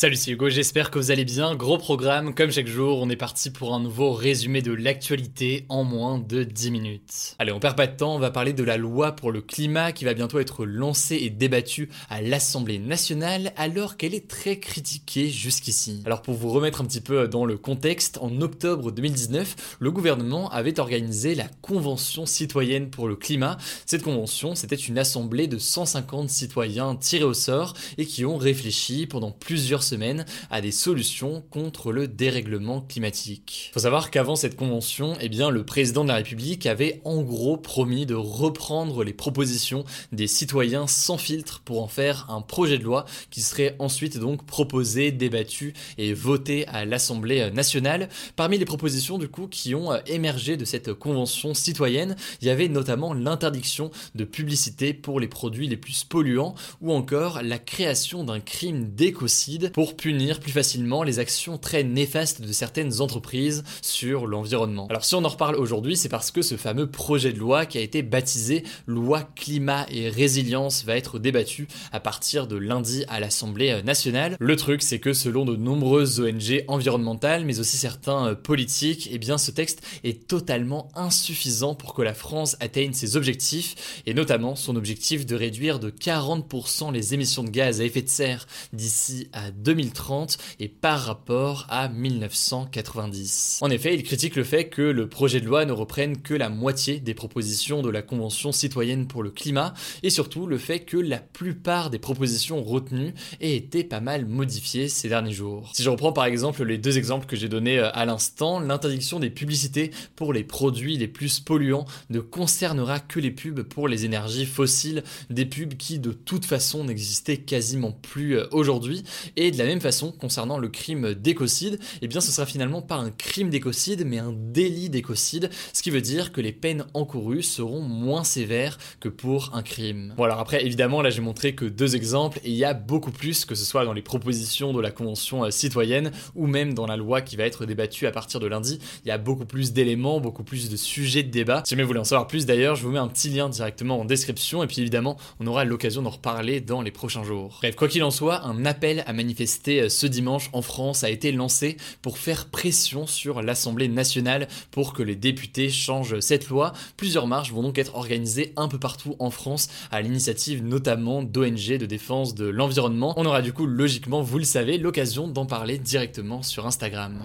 Salut, c'est Hugo, j'espère que vous allez bien. Gros programme, comme chaque jour, on est parti pour un nouveau résumé de l'actualité en moins de 10 minutes. Allez, on perd pas de temps, on va parler de la loi pour le climat qui va bientôt être lancée et débattue à l'Assemblée nationale alors qu'elle est très critiquée jusqu'ici. Alors pour vous remettre un petit peu dans le contexte, en octobre 2019, le gouvernement avait organisé la Convention citoyenne pour le climat. Cette convention, c'était une assemblée de 150 citoyens tirés au sort et qui ont réfléchi pendant plusieurs semaine à des solutions contre le dérèglement climatique. Il faut savoir qu'avant cette convention, eh bien, le président de la République avait en gros promis de reprendre les propositions des citoyens sans filtre pour en faire un projet de loi qui serait ensuite donc proposé, débattu et voté à l'Assemblée nationale. Parmi les propositions du coup qui ont émergé de cette convention citoyenne, il y avait notamment l'interdiction de publicité pour les produits les plus polluants ou encore la création d'un crime d'écocide pour punir plus facilement les actions très néfastes de certaines entreprises sur l'environnement. Alors si on en reparle aujourd'hui, c'est parce que ce fameux projet de loi qui a été baptisé loi climat et résilience va être débattu à partir de lundi à l'Assemblée nationale. Le truc, c'est que selon de nombreuses ONG environnementales, mais aussi certains euh, politiques, eh bien ce texte est totalement insuffisant pour que la France atteigne ses objectifs, et notamment son objectif de réduire de 40% les émissions de gaz à effet de serre d'ici à 2030 et par rapport à 1990. En effet, il critique le fait que le projet de loi ne reprenne que la moitié des propositions de la Convention citoyenne pour le climat et surtout le fait que la plupart des propositions retenues aient été pas mal modifiées ces derniers jours. Si je reprends par exemple les deux exemples que j'ai donnés euh, à l'instant, l'interdiction des publicités pour les produits les plus polluants ne concernera que les pubs pour les énergies fossiles, des pubs qui de toute façon n'existaient quasiment plus euh, aujourd'hui et de la même façon, concernant le crime d'écocide, eh bien ce sera finalement pas un crime d'écocide, mais un délit d'écocide, ce qui veut dire que les peines encourues seront moins sévères que pour un crime. Bon alors après, évidemment, là j'ai montré que deux exemples, et il y a beaucoup plus, que ce soit dans les propositions de la Convention euh, citoyenne, ou même dans la loi qui va être débattue à partir de lundi, il y a beaucoup plus d'éléments, beaucoup plus de sujets de débat. Si jamais vous voulez en savoir plus d'ailleurs, je vous mets un petit lien directement en description, et puis évidemment, on aura l'occasion d'en reparler dans les prochains jours. Bref, quoi qu'il en soit, un appel à manifester euh, ce dimanche en France a été lancé pour faire pression sur l'Assemblée nationale pour que les députés changent cette loi. Plusieurs marches vont donc être organisées un peu partout en France à l'initiative notamment d'ONG de défense de l'environnement. On aura du coup logiquement, vous le savez, l'occasion d'en parler directement sur Instagram.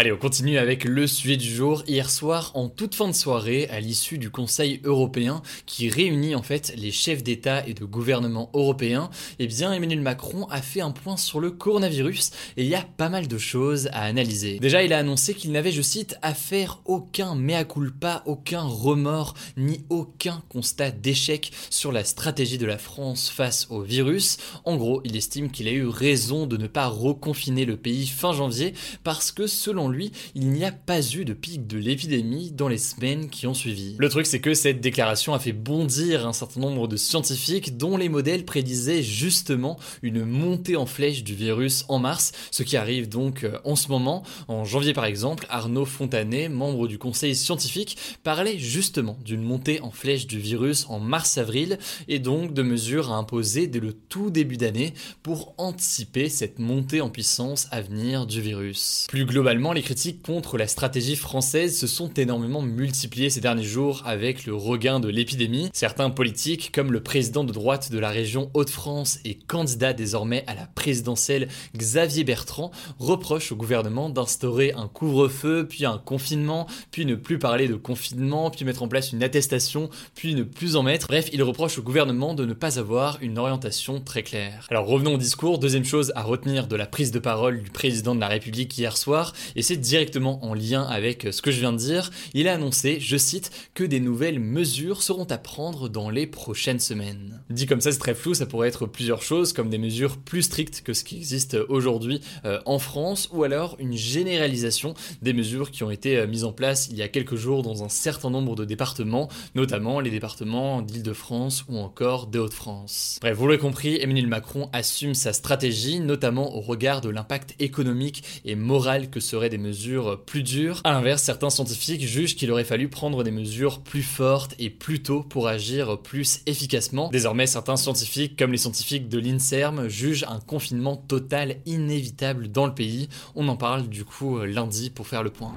Allez, on continue avec le sujet du jour. Hier soir, en toute fin de soirée, à l'issue du Conseil européen qui réunit en fait les chefs d'État et de gouvernement européens, eh bien Emmanuel Macron a fait un point sur le coronavirus et il y a pas mal de choses à analyser. Déjà, il a annoncé qu'il n'avait, je cite, à faire aucun mea culpa, aucun remords, ni aucun constat d'échec sur la stratégie de la France face au virus. En gros, il estime qu'il a eu raison de ne pas reconfiner le pays fin janvier parce que selon lui, il n'y a pas eu de pic de l'épidémie dans les semaines qui ont suivi. Le truc, c'est que cette déclaration a fait bondir un certain nombre de scientifiques dont les modèles prédisaient justement une montée en flèche du virus en mars, ce qui arrive donc euh, en ce moment. En janvier par exemple, Arnaud Fontanet, membre du conseil scientifique, parlait justement d'une montée en flèche du virus en mars-avril et donc de mesures à imposer dès le tout début d'année pour anticiper cette montée en puissance à venir du virus. Plus globalement, critiques contre la stratégie française se sont énormément multipliées ces derniers jours avec le regain de l'épidémie. Certains politiques, comme le président de droite de la région Hauts-de-France et candidat désormais à la présidentielle Xavier Bertrand, reprochent au gouvernement d'instaurer un couvre-feu, puis un confinement, puis ne plus parler de confinement, puis mettre en place une attestation, puis ne plus en mettre. Bref, ils reprochent au gouvernement de ne pas avoir une orientation très claire. Alors revenons au discours. Deuxième chose à retenir de la prise de parole du président de la République hier soir, c'est directement en lien avec ce que je viens de dire. Il a annoncé, je cite, que des nouvelles mesures seront à prendre dans les prochaines semaines. Dit comme ça, c'est très flou, ça pourrait être plusieurs choses, comme des mesures plus strictes que ce qui existe aujourd'hui euh, en France, ou alors une généralisation des mesures qui ont été euh, mises en place il y a quelques jours dans un certain nombre de départements, notamment les départements d'Île-de-France ou encore des Hauts-de-France. Bref, vous l'avez compris, Emmanuel Macron assume sa stratégie, notamment au regard de l'impact économique et moral que seraient des mesures plus dures. A l'inverse, certains scientifiques jugent qu'il aurait fallu prendre des mesures plus fortes et plus tôt pour agir plus efficacement. Désormais, certains scientifiques, comme les scientifiques de l'INSERM, jugent un confinement total inévitable dans le pays. On en parle du coup lundi pour faire le point.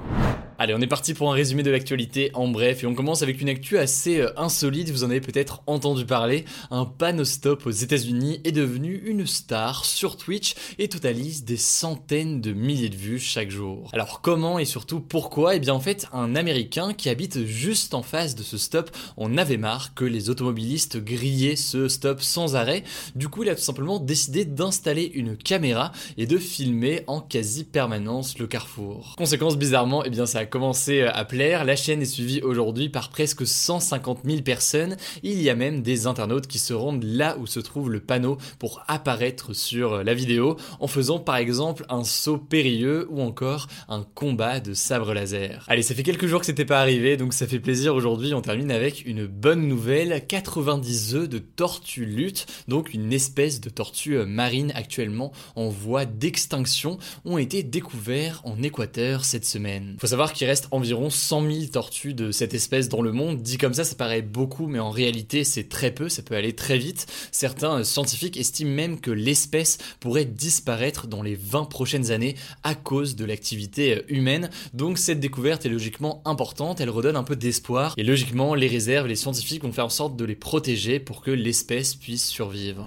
Allez, on est parti pour un résumé de l'actualité en bref et on commence avec une actu assez euh, insolite, vous en avez peut-être entendu parler. Un stop aux États-Unis est devenu une star sur Twitch et totalise des centaines de milliers de vues chaque jour. Alors comment et surtout pourquoi? Eh bien en fait, un américain qui habite juste en face de ce stop en avait marre que les automobilistes grillaient ce stop sans arrêt. Du coup, il a tout simplement décidé d'installer une caméra et de filmer en quasi permanence le carrefour. Conséquence bizarrement, eh bien ça a commencé à plaire. La chaîne est suivie aujourd'hui par presque 150 000 personnes. Il y a même des internautes qui se rendent là où se trouve le panneau pour apparaître sur la vidéo en faisant par exemple un saut périlleux ou encore un combat de sabre laser. Allez, ça fait quelques jours que c'était pas arrivé donc ça fait plaisir aujourd'hui. On termine avec une bonne nouvelle 90 œufs de tortue lutte, donc une espèce de tortue marine actuellement en voie d'extinction, ont été découverts en Équateur cette semaine. Faut savoir qu'il reste environ 100 000 tortues de cette espèce dans le monde. Dit comme ça, ça paraît beaucoup, mais en réalité, c'est très peu, ça peut aller très vite. Certains scientifiques estiment même que l'espèce pourrait disparaître dans les 20 prochaines années à cause de l'activité humaine. Donc cette découverte est logiquement importante, elle redonne un peu d'espoir. Et logiquement, les réserves, les scientifiques vont faire en sorte de les protéger pour que l'espèce puisse survivre.